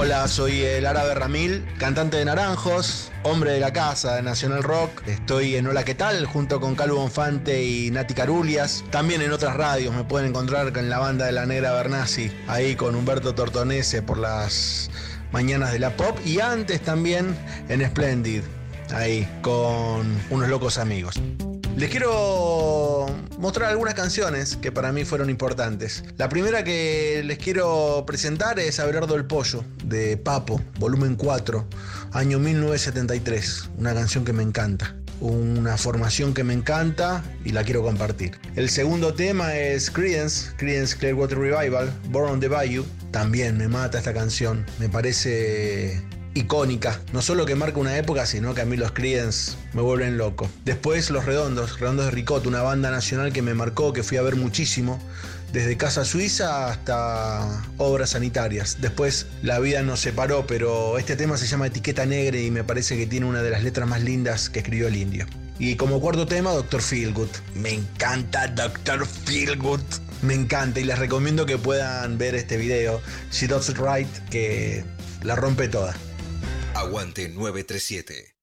Hola, soy el Árabe Ramil, cantante de Naranjos, hombre de la casa de Nacional Rock. Estoy en Hola, ¿qué tal? junto con Calvo Bonfante y Nati Carulias. También en otras radios me pueden encontrar con la banda de la Negra Bernasi, ahí con Humberto Tortonese por las mañanas de la pop. Y antes también en Splendid, ahí con unos locos amigos. Les quiero mostrar algunas canciones que para mí fueron importantes. La primera que les quiero presentar es Abelardo el Pollo, de Papo, volumen 4, año 1973. Una canción que me encanta. Una formación que me encanta y la quiero compartir. El segundo tema es Creedence, Creedence Clearwater Revival, Born on the Bayou. También me mata esta canción. Me parece icónica. No solo que marca una época, sino que a mí los Creedence me vuelven loco. Después Los Redondos, Redondos de Ricot, una banda nacional que me marcó, que fui a ver muchísimo. Desde Casa Suiza hasta obras sanitarias. Después la vida nos separó, pero este tema se llama Etiqueta Negra y me parece que tiene una de las letras más lindas que escribió el indio. Y como cuarto tema, Doctor Feelgood. Me encanta Doctor Feelgood. Me encanta y les recomiendo que puedan ver este video, She Does It Right, que la rompe toda. Aguante 937.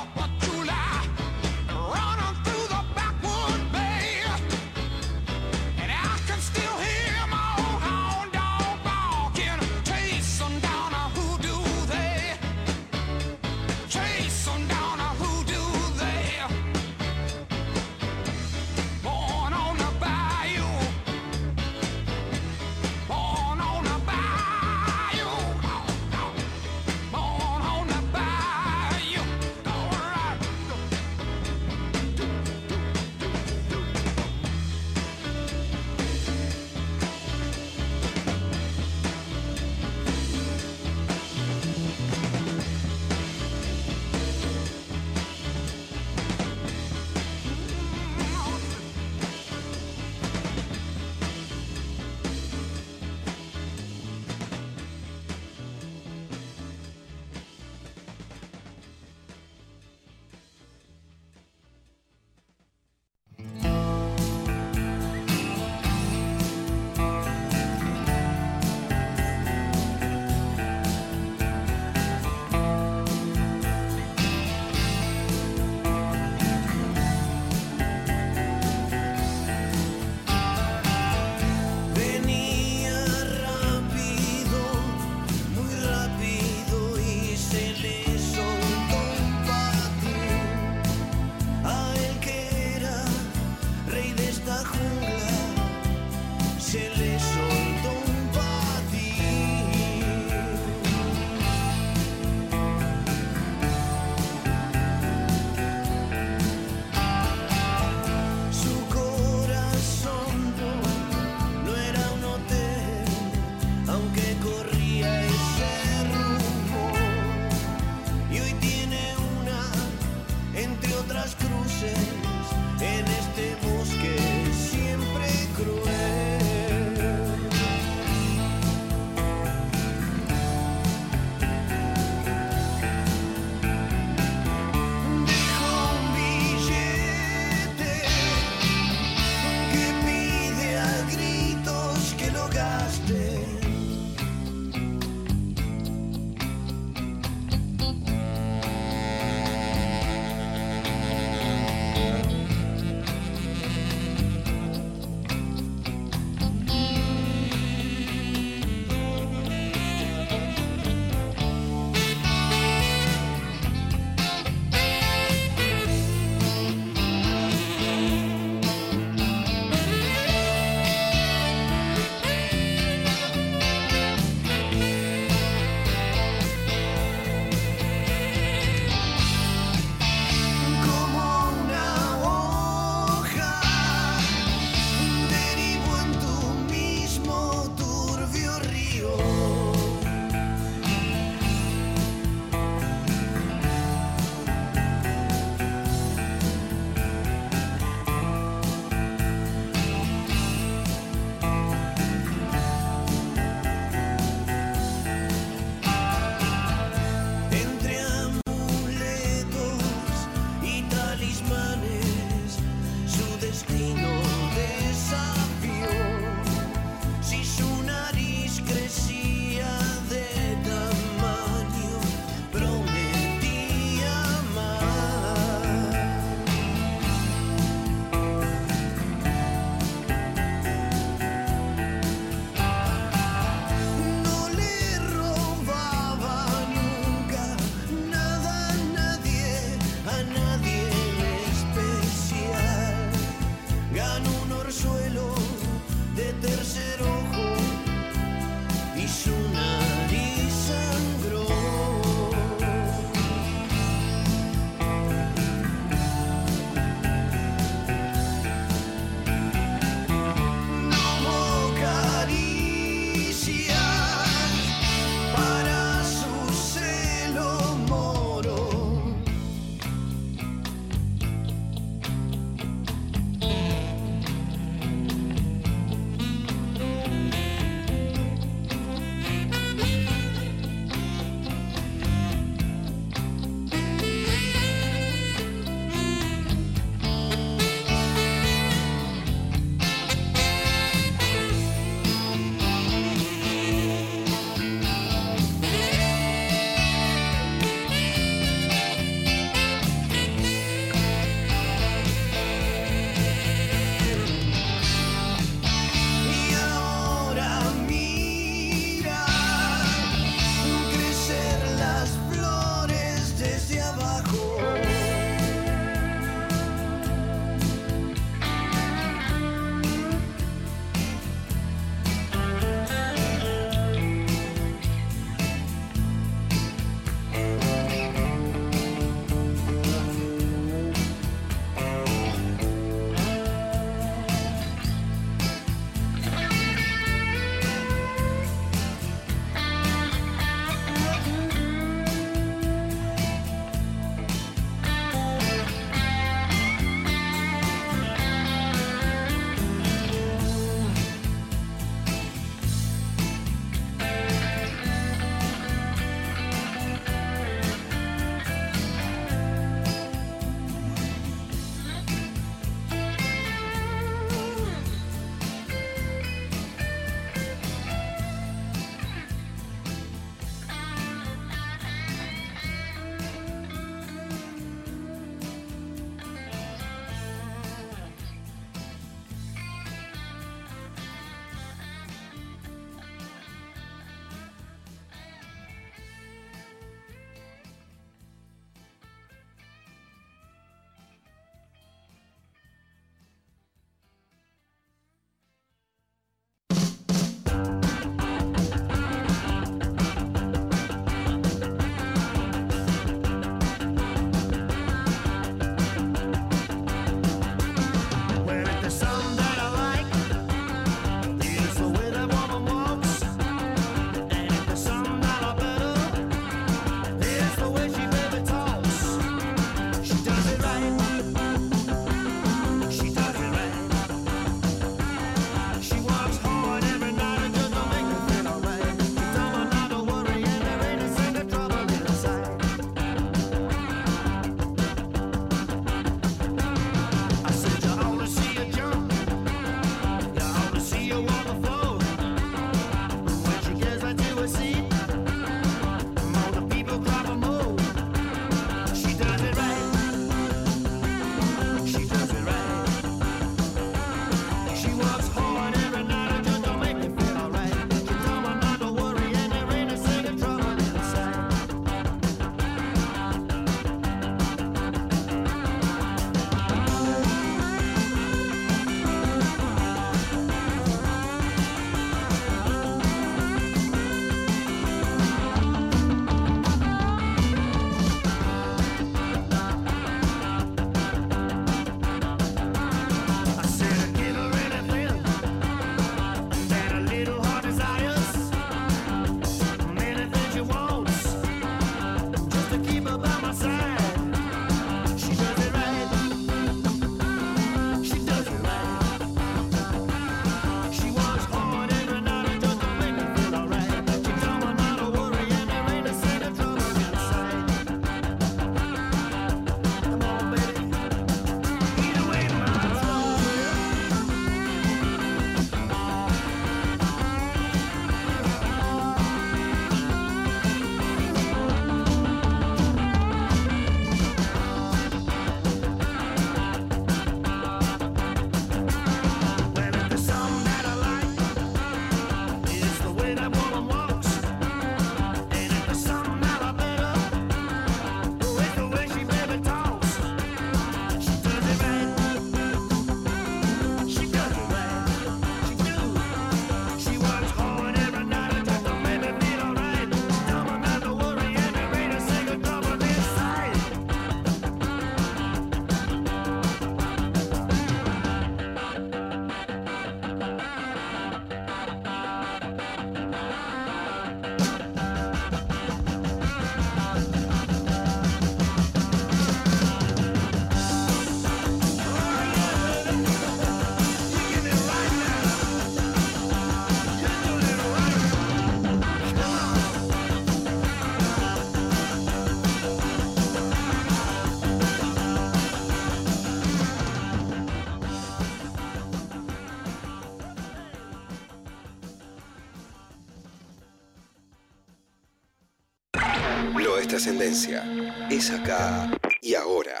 No es trascendencia, es acá y ahora.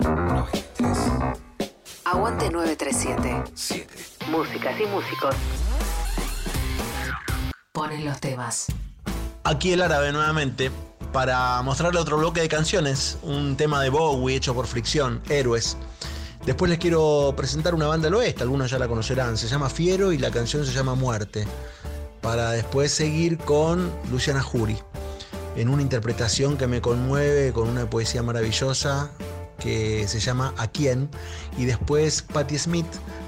93, Aguante 937. 7. Músicas y músicos. Ponen los temas. Aquí el árabe nuevamente para mostrarle otro bloque de canciones, un tema de Bowie hecho por Fricción, Héroes. Después les quiero presentar una banda del oeste, algunos ya la conocerán, se llama Fiero y la canción se llama Muerte. Para después seguir con Luciana Jury, en una interpretación que me conmueve con una poesía maravillosa que se llama ¿A quién? Y después Patti Smith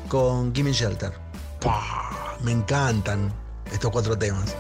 con Gimme Shelter. ¡Pah! Me encantan estos cuatro temas.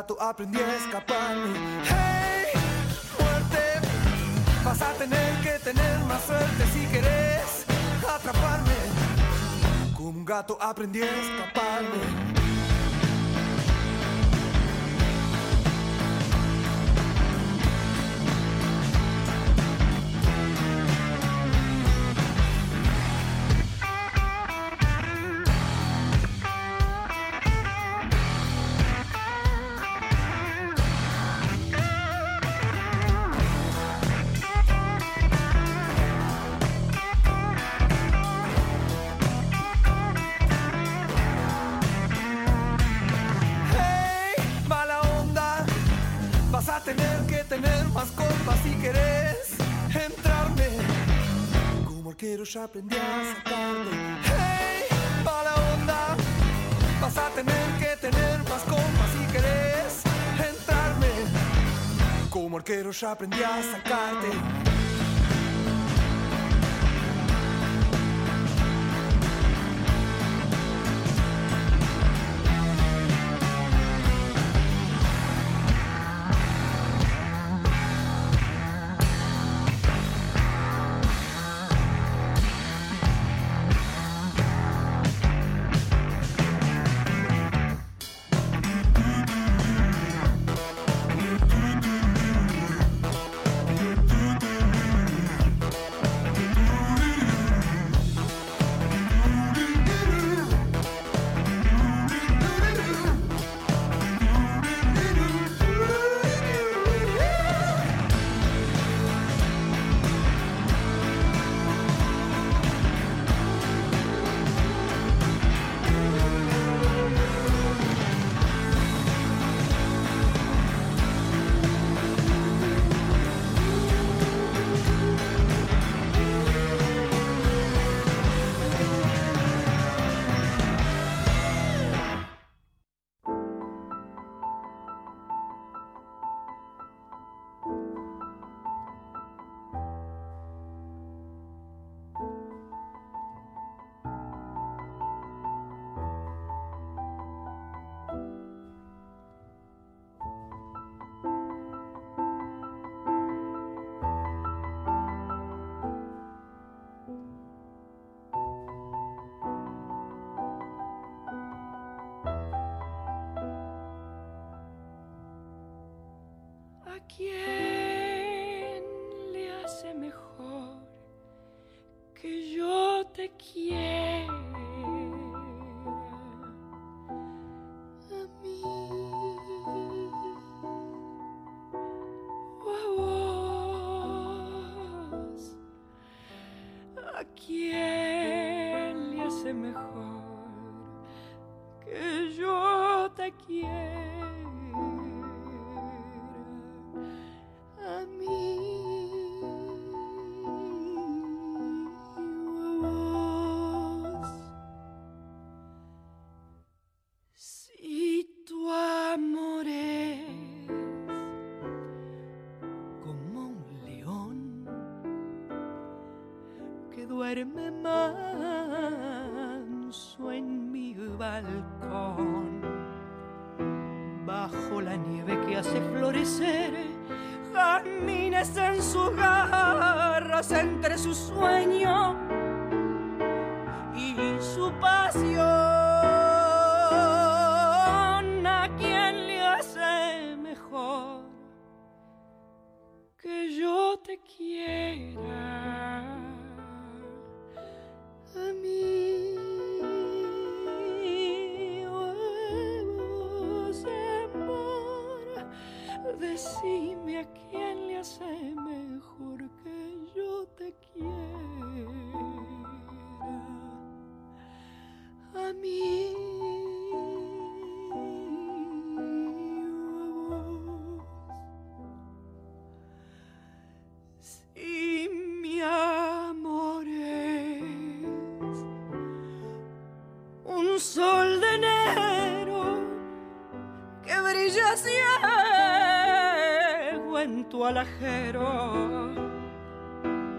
rato aprendí a escaparme. ¡Hey! ¡Fuerte! Vas a tener que tener más suerte si querés atraparme. Como un gato aprendí a escaparme. pero ya aprendí a sacarle. ¡Hey! ¡Para onda! Vas a tener que tener más compas si querés entrarme. Como arquero ya aprendí a sacarte.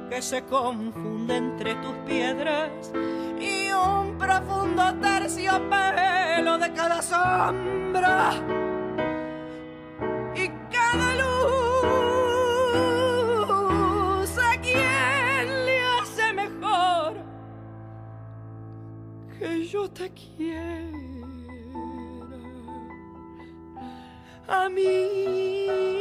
que se confunde entre tus piedras y un profundo terciopelo de cada sombra y cada luz a quien le hace mejor que yo te quiera a mí.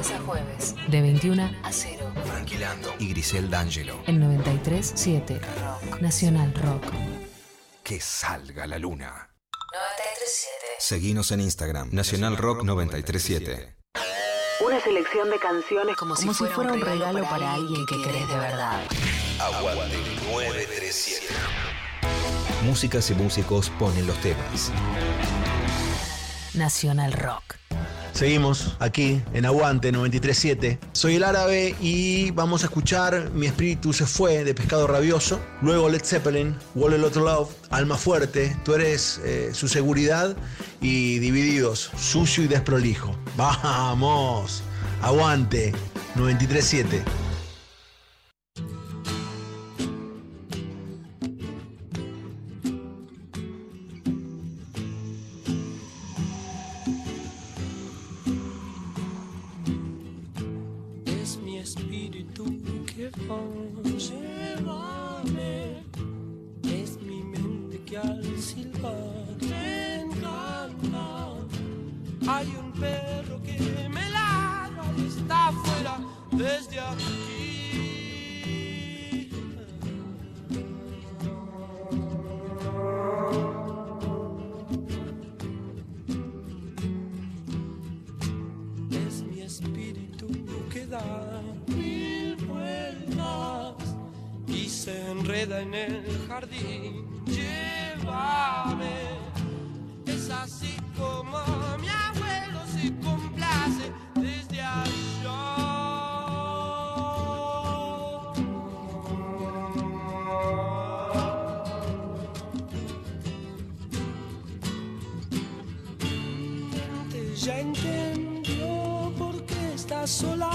Lunes a jueves, de 21 a 0. Tranquilando. Y Grisel D'Angelo. En 93.7 Rock. Nacional Rock. Que salga la luna. 93.7. Seguinos en Instagram. Nacional Rock 937. Una selección de canciones como, si, fuera, un regalo, para alguien que querés de verdad. Aguante 937. Músicas y músicos ponen los temas. Nacional Rock. Seguimos aquí en Aguante 937. Soy el árabe y vamos a escuchar Mi espíritu se fue de Pescado Rabioso. Luego Led Zeppelin, Wall a Lot of Love, Alma Fuerte. Tú eres eh, su seguridad y Divididos, sucio y desprolijo. Vamos, Aguante 937. Enreda en el jardín. Llévame, es así como mi abuelo se complace desde allá. Ya entendió por qué está sola.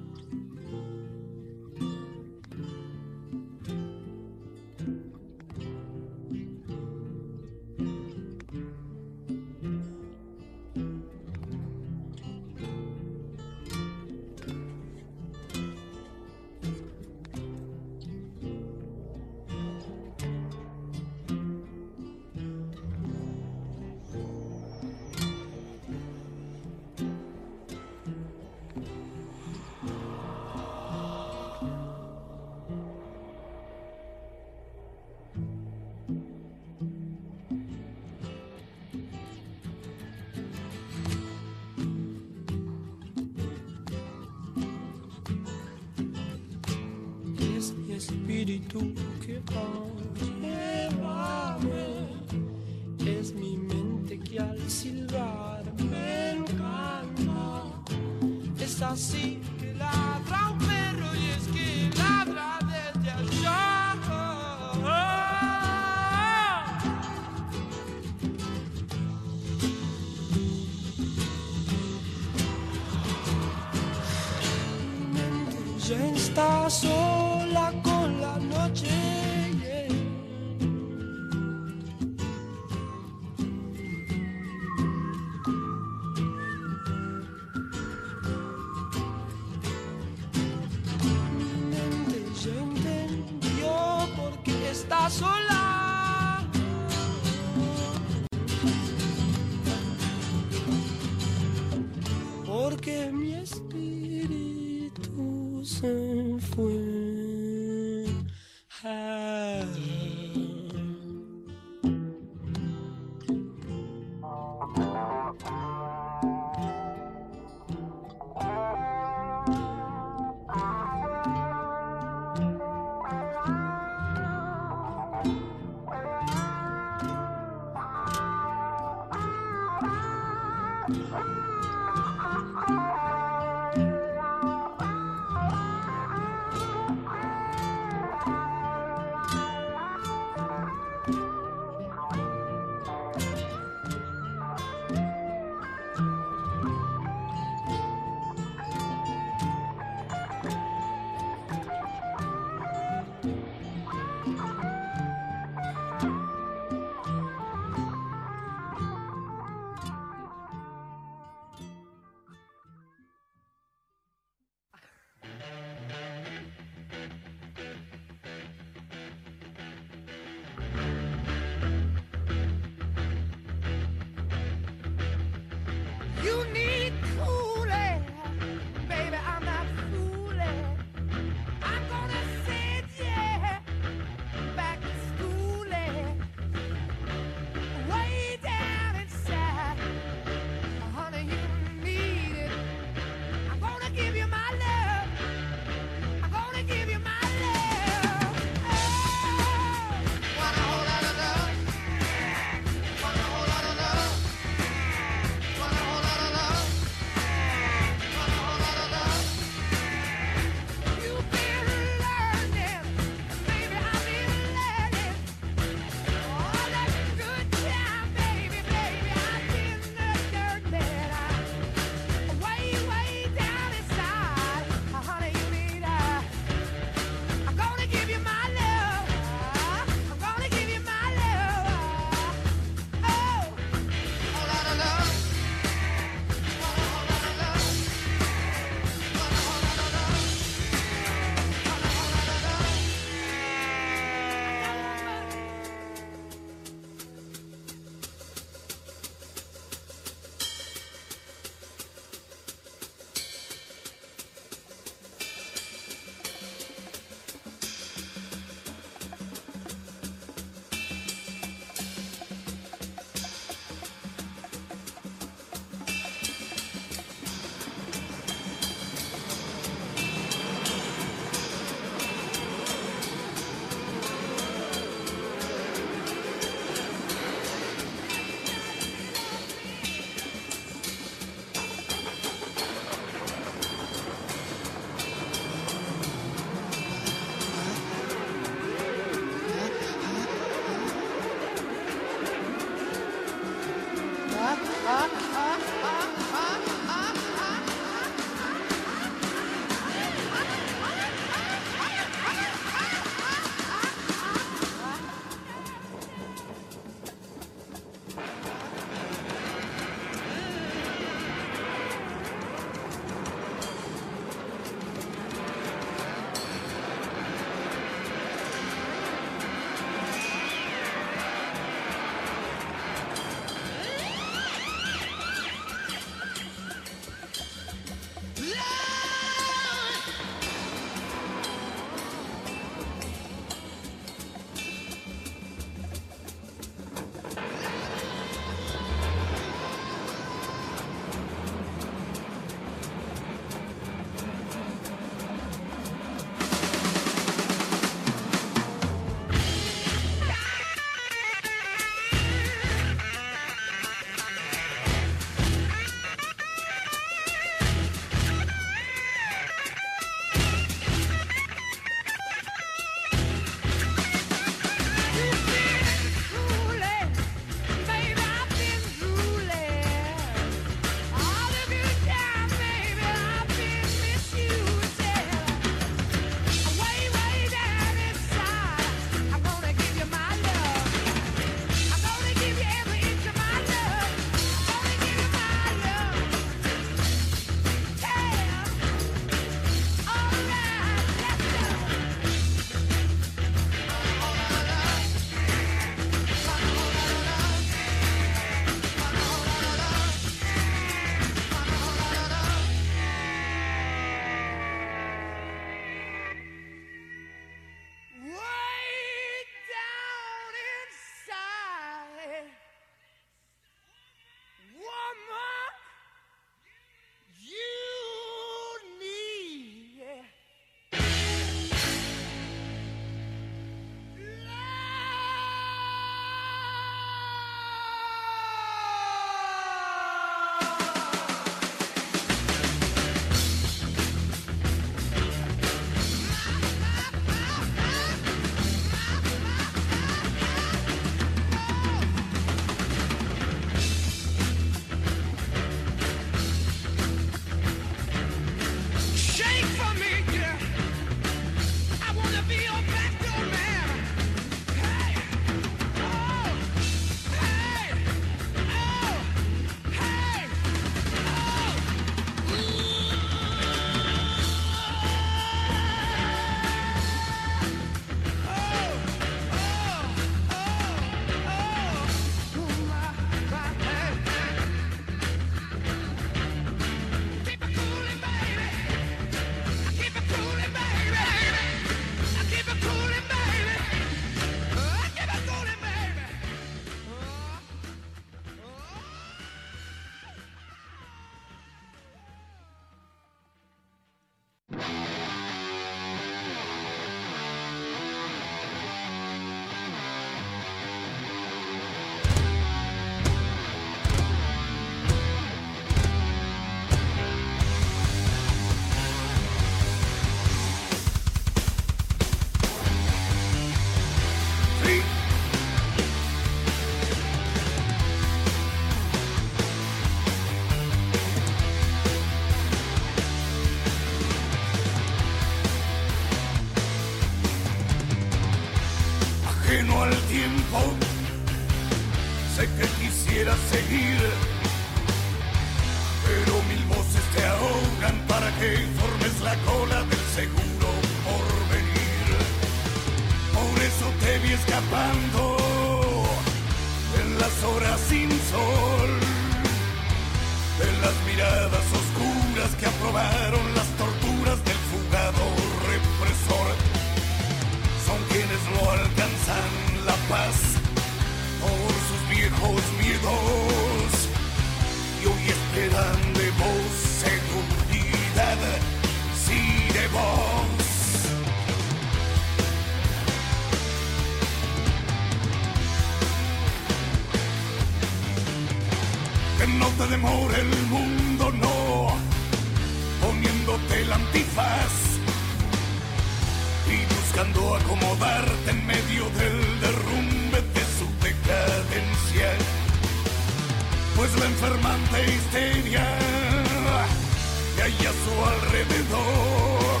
y a su alrededor.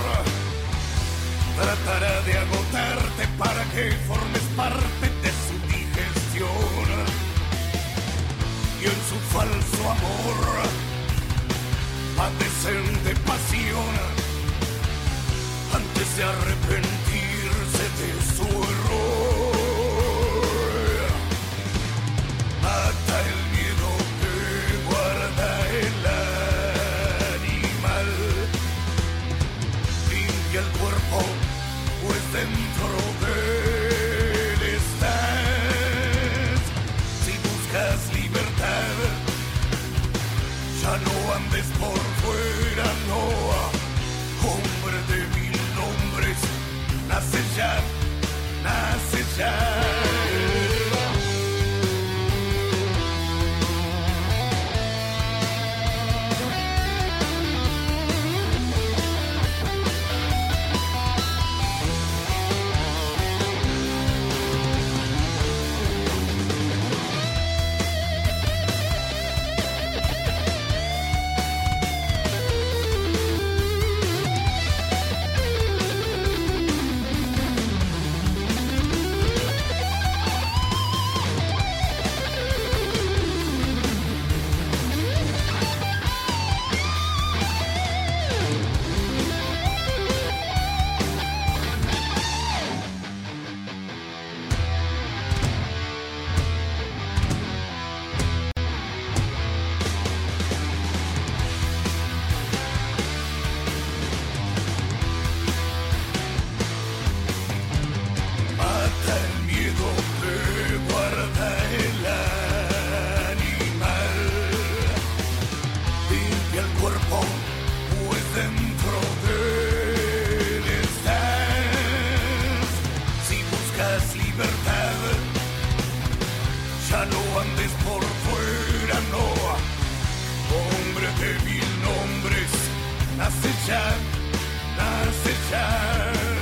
Tratará de agotarte para que formes parte de su digestión. Y en su falso amor, padecen de pasión antes de arrepentirse de su error. libertad. Ya no andes por fuera, no. Hombre de mil nombres, nace ya, nace ya.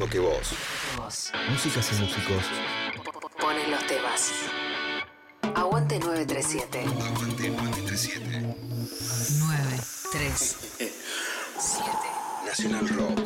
Lo que vos. Vos. Músicas y músicos. Ponen los temas. Aguante 937. Aguante 937. 937. Nacional Rock.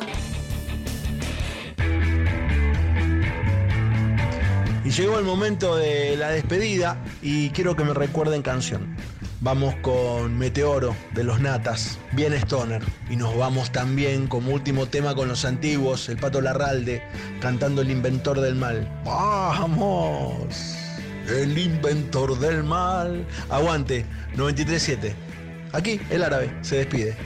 Y llegó el momento de la despedida y quiero que me recuerden canción. Vamos con Meteoro de los Natas, bien Stoner. Y nos vamos también como último tema con los antiguos, el Pato Larralde, cantando El Inventor del Mal. ¡Vamos! El Inventor del Mal. Aguante, 93.7. Aquí, el árabe, se despide.